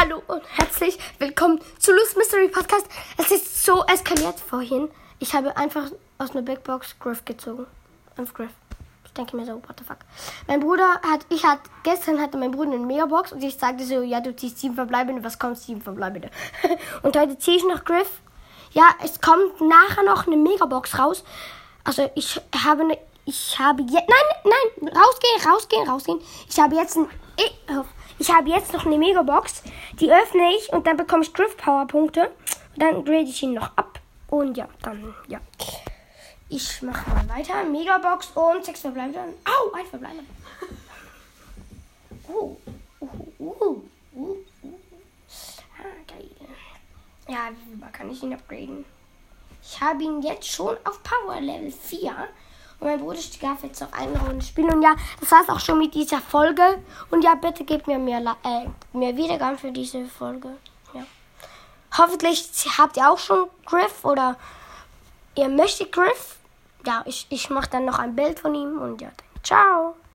Hallo und herzlich willkommen zu Lust Mystery Podcast. Es ist so eskaliert vorhin. Ich habe einfach aus einer Big Box Griff gezogen. Fünf Griff. Ich denke mir so, what the fuck. Mein Bruder hat, ich hat, gestern hatte mein Bruder eine Megabox und ich sagte so, ja, du ziehst sieben Verbleibende, was kommt sieben Verbleibende? und heute ziehe ich noch Griff. Ja, es kommt nachher noch eine Megabox raus. Also ich habe eine, ich habe jetzt, nein, nein, rausgehen, rausgehen, rausgehen. Ich habe jetzt ein, ich, ich habe jetzt noch eine Megabox. Die öffne ich und dann bekomme ich Drift Power Punkte. Und dann grade ich ihn noch ab. Und ja, dann, ja. Ich mache mal weiter. Megabox und sechs verbleibende. Au, ein verbleibender. Uh, uh, uh, uh, uh. Ah, geil. Ja, wie kann ich ihn upgraden? Ich habe ihn jetzt schon auf Power Level 4. Und mein Bruder darf jetzt noch eine Runde spielen. Und ja, das war's auch schon mit dieser Folge. Und ja, bitte gebt mir mehr, äh, mehr Wiedergaben für diese Folge. Ja. Hoffentlich habt ihr auch schon Griff oder ihr möchtet Griff. Ja, ich, ich mache dann noch ein Bild von ihm. Und ja, ciao.